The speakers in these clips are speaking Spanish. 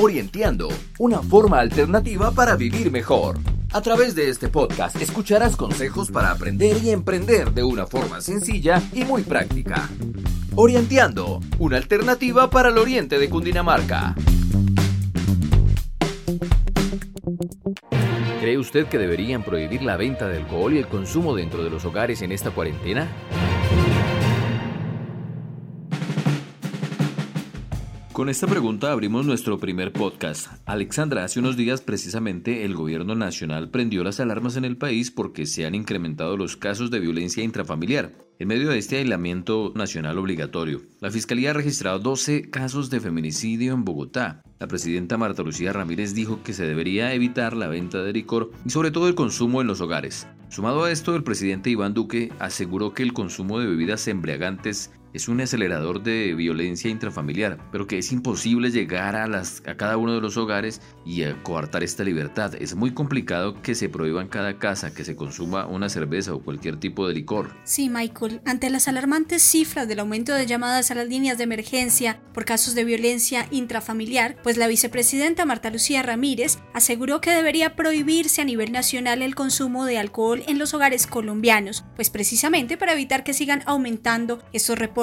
Orienteando, una forma alternativa para vivir mejor. A través de este podcast escucharás consejos para aprender y emprender de una forma sencilla y muy práctica. Orienteando, una alternativa para el oriente de Cundinamarca. ¿Cree usted que deberían prohibir la venta de alcohol y el consumo dentro de los hogares en esta cuarentena? Con esta pregunta abrimos nuestro primer podcast. Alexandra, hace unos días precisamente el gobierno nacional prendió las alarmas en el país porque se han incrementado los casos de violencia intrafamiliar. En medio de este aislamiento nacional obligatorio, la Fiscalía ha registrado 12 casos de feminicidio en Bogotá. La presidenta Marta Lucía Ramírez dijo que se debería evitar la venta de licor y sobre todo el consumo en los hogares. Sumado a esto, el presidente Iván Duque aseguró que el consumo de bebidas embriagantes es un acelerador de violencia intrafamiliar, pero que es imposible llegar a, las, a cada uno de los hogares y coartar esta libertad. Es muy complicado que se prohíba en cada casa que se consuma una cerveza o cualquier tipo de licor. Sí, Michael, ante las alarmantes cifras del aumento de llamadas a las líneas de emergencia por casos de violencia intrafamiliar, pues la vicepresidenta Marta Lucía Ramírez aseguró que debería prohibirse a nivel nacional el consumo de alcohol en los hogares colombianos, pues precisamente para evitar que sigan aumentando estos reportes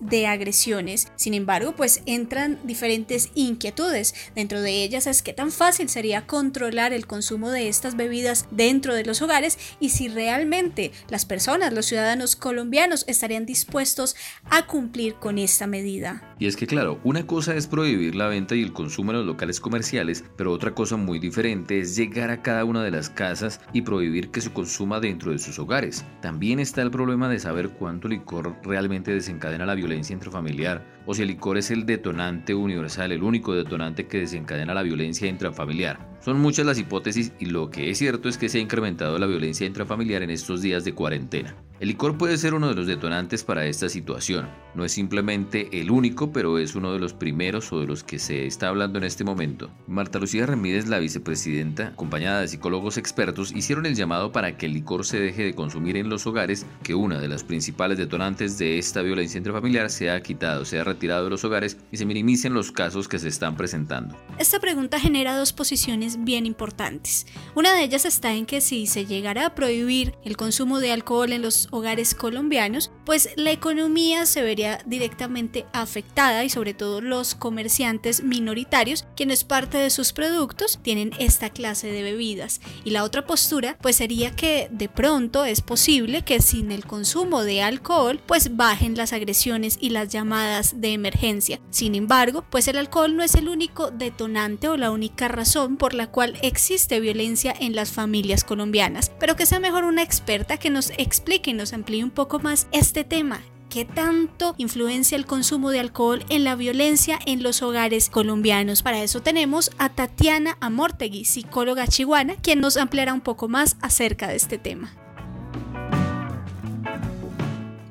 de agresiones. Sin embargo, pues entran diferentes inquietudes. Dentro de ellas es que tan fácil sería controlar el consumo de estas bebidas dentro de los hogares y si realmente las personas, los ciudadanos colombianos estarían dispuestos a cumplir con esta medida. Y es que claro, una cosa es prohibir la venta y el consumo en los locales comerciales, pero otra cosa muy diferente es llegar a cada una de las casas y prohibir que se consuma dentro de sus hogares. También está el problema de saber cuánto licor realmente desencadena desencadena la violencia intrafamiliar o si el licor es el detonante universal, el único detonante que desencadena la violencia intrafamiliar. Son muchas las hipótesis y lo que es cierto es que se ha incrementado la violencia intrafamiliar en estos días de cuarentena. El licor puede ser uno de los detonantes para esta situación. No es simplemente el único, pero es uno de los primeros o de los que se está hablando en este momento. Marta Lucía Ramírez, la vicepresidenta, acompañada de psicólogos expertos, hicieron el llamado para que el licor se deje de consumir en los hogares, que una de las principales detonantes de esta violencia intrafamiliar se ha quitado, se ha retirado de los hogares y se minimicen los casos que se están presentando. Esta pregunta genera dos posiciones bien importantes. Una de ellas está en que si se llegara a prohibir el consumo de alcohol en los hogares colombianos, pues la economía se vería directamente afectada y sobre todo los comerciantes minoritarios, quienes parte de sus productos tienen esta clase de bebidas. Y la otra postura pues sería que de pronto es posible que sin el consumo de alcohol pues bajen las agresiones y las llamadas de emergencia. Sin embargo, pues el alcohol no es el único detonante o la única razón por la cual existe violencia en las familias colombianas, pero que sea mejor una experta que nos explique nos amplíe un poco más este tema. ¿Qué tanto influencia el consumo de alcohol en la violencia en los hogares colombianos? Para eso tenemos a Tatiana Amortegui, psicóloga chihuana, quien nos ampliará un poco más acerca de este tema.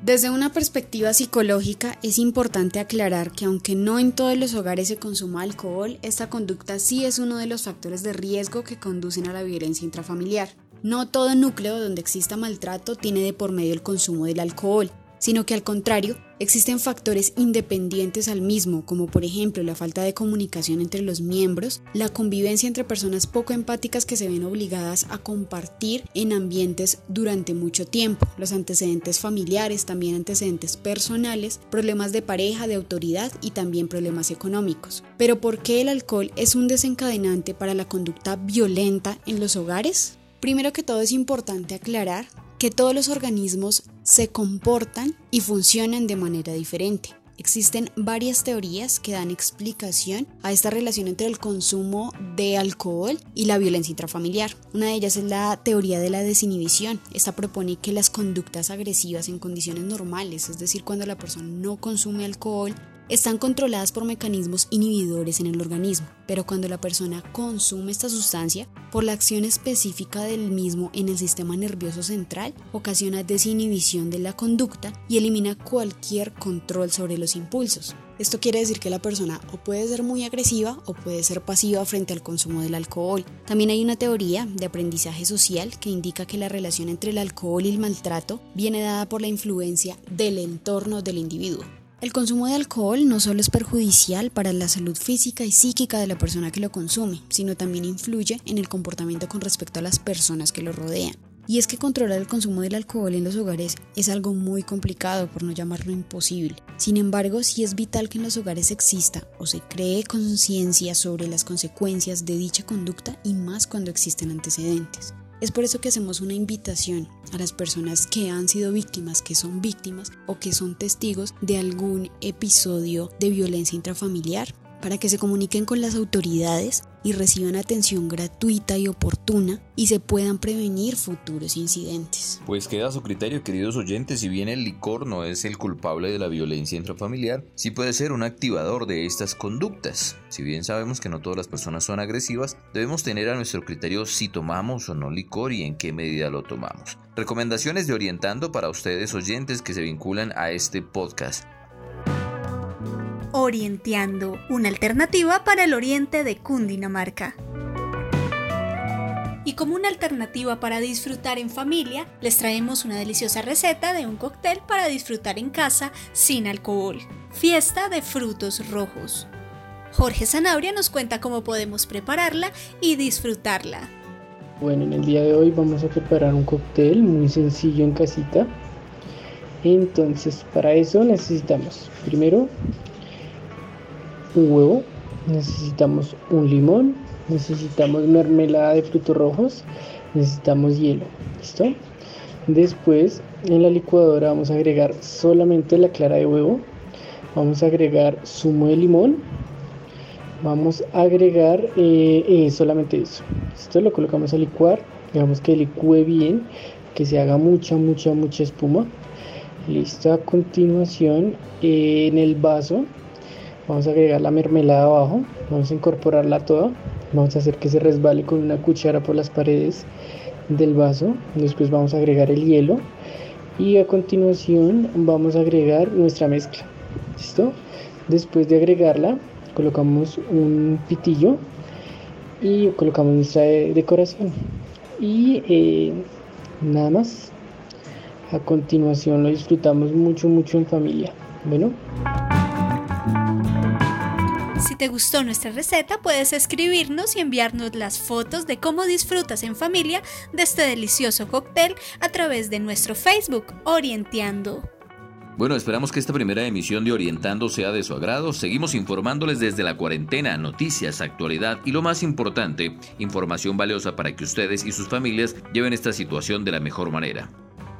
Desde una perspectiva psicológica es importante aclarar que aunque no en todos los hogares se consuma alcohol, esta conducta sí es uno de los factores de riesgo que conducen a la violencia intrafamiliar. No todo núcleo donde exista maltrato tiene de por medio el consumo del alcohol, sino que al contrario, existen factores independientes al mismo, como por ejemplo la falta de comunicación entre los miembros, la convivencia entre personas poco empáticas que se ven obligadas a compartir en ambientes durante mucho tiempo, los antecedentes familiares, también antecedentes personales, problemas de pareja, de autoridad y también problemas económicos. Pero ¿por qué el alcohol es un desencadenante para la conducta violenta en los hogares? Primero que todo es importante aclarar que todos los organismos se comportan y funcionan de manera diferente. Existen varias teorías que dan explicación a esta relación entre el consumo de alcohol y la violencia intrafamiliar. Una de ellas es la teoría de la desinhibición. Esta propone que las conductas agresivas en condiciones normales, es decir, cuando la persona no consume alcohol, están controladas por mecanismos inhibidores en el organismo, pero cuando la persona consume esta sustancia, por la acción específica del mismo en el sistema nervioso central, ocasiona desinhibición de la conducta y elimina cualquier control sobre los impulsos. Esto quiere decir que la persona o puede ser muy agresiva o puede ser pasiva frente al consumo del alcohol. También hay una teoría de aprendizaje social que indica que la relación entre el alcohol y el maltrato viene dada por la influencia del entorno del individuo. El consumo de alcohol no solo es perjudicial para la salud física y psíquica de la persona que lo consume, sino también influye en el comportamiento con respecto a las personas que lo rodean. Y es que controlar el consumo del alcohol en los hogares es algo muy complicado, por no llamarlo imposible. Sin embargo, sí es vital que en los hogares exista o se cree conciencia sobre las consecuencias de dicha conducta y más cuando existen antecedentes. Es por eso que hacemos una invitación a las personas que han sido víctimas, que son víctimas o que son testigos de algún episodio de violencia intrafamiliar para que se comuniquen con las autoridades y reciban atención gratuita y oportuna y se puedan prevenir futuros incidentes. Pues queda a su criterio, queridos oyentes, si bien el licor no es el culpable de la violencia intrafamiliar, sí puede ser un activador de estas conductas. Si bien sabemos que no todas las personas son agresivas, debemos tener a nuestro criterio si tomamos o no licor y en qué medida lo tomamos. Recomendaciones de Orientando para ustedes oyentes que se vinculan a este podcast. Orienteando, una alternativa para el oriente de Cundinamarca. Y como una alternativa para disfrutar en familia, les traemos una deliciosa receta de un cóctel para disfrutar en casa sin alcohol. Fiesta de frutos rojos. Jorge Zanabria nos cuenta cómo podemos prepararla y disfrutarla. Bueno, en el día de hoy vamos a preparar un cóctel muy sencillo en casita. Entonces, para eso necesitamos primero un huevo, necesitamos un limón, necesitamos mermelada de frutos rojos, necesitamos hielo. ¿Listo? Después en la licuadora vamos a agregar solamente la clara de huevo, vamos a agregar zumo de limón, vamos a agregar eh, eh, solamente eso. Esto lo colocamos a licuar, digamos que licúe bien, que se haga mucha, mucha, mucha espuma. Listo, a continuación eh, en el vaso Vamos a agregar la mermelada abajo, vamos a incorporarla toda, vamos a hacer que se resbale con una cuchara por las paredes del vaso, después vamos a agregar el hielo y a continuación vamos a agregar nuestra mezcla. ¿Listo? Después de agregarla, colocamos un pitillo y colocamos nuestra decoración. Y eh, nada más. A continuación lo disfrutamos mucho, mucho en familia. Bueno. Si te gustó nuestra receta, puedes escribirnos y enviarnos las fotos de cómo disfrutas en familia de este delicioso cóctel a través de nuestro Facebook Orienteando. Bueno, esperamos que esta primera emisión de Orientando sea de su agrado. Seguimos informándoles desde la cuarentena, noticias, actualidad y lo más importante, información valiosa para que ustedes y sus familias lleven esta situación de la mejor manera.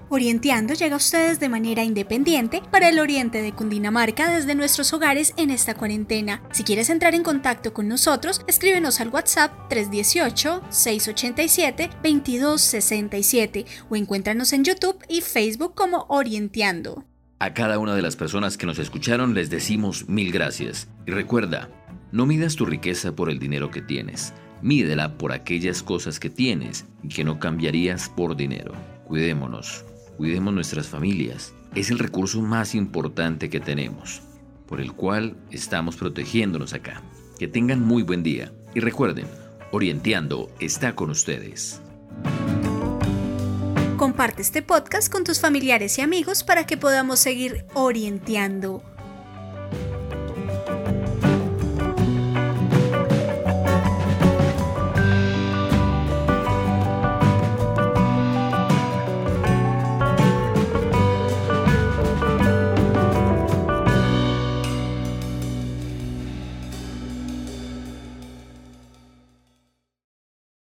Orienteando llega a ustedes de manera independiente para el oriente de Cundinamarca desde nuestros hogares en esta cuarentena. Si quieres entrar en contacto con nosotros, escríbenos al WhatsApp 318-687-2267 o encuéntranos en YouTube y Facebook como Orienteando. A cada una de las personas que nos escucharon les decimos mil gracias. Y recuerda, no midas tu riqueza por el dinero que tienes, mídela por aquellas cosas que tienes y que no cambiarías por dinero. Cuidémonos cuidemos nuestras familias. Es el recurso más importante que tenemos, por el cual estamos protegiéndonos acá. Que tengan muy buen día y recuerden, Orienteando está con ustedes. Comparte este podcast con tus familiares y amigos para que podamos seguir orienteando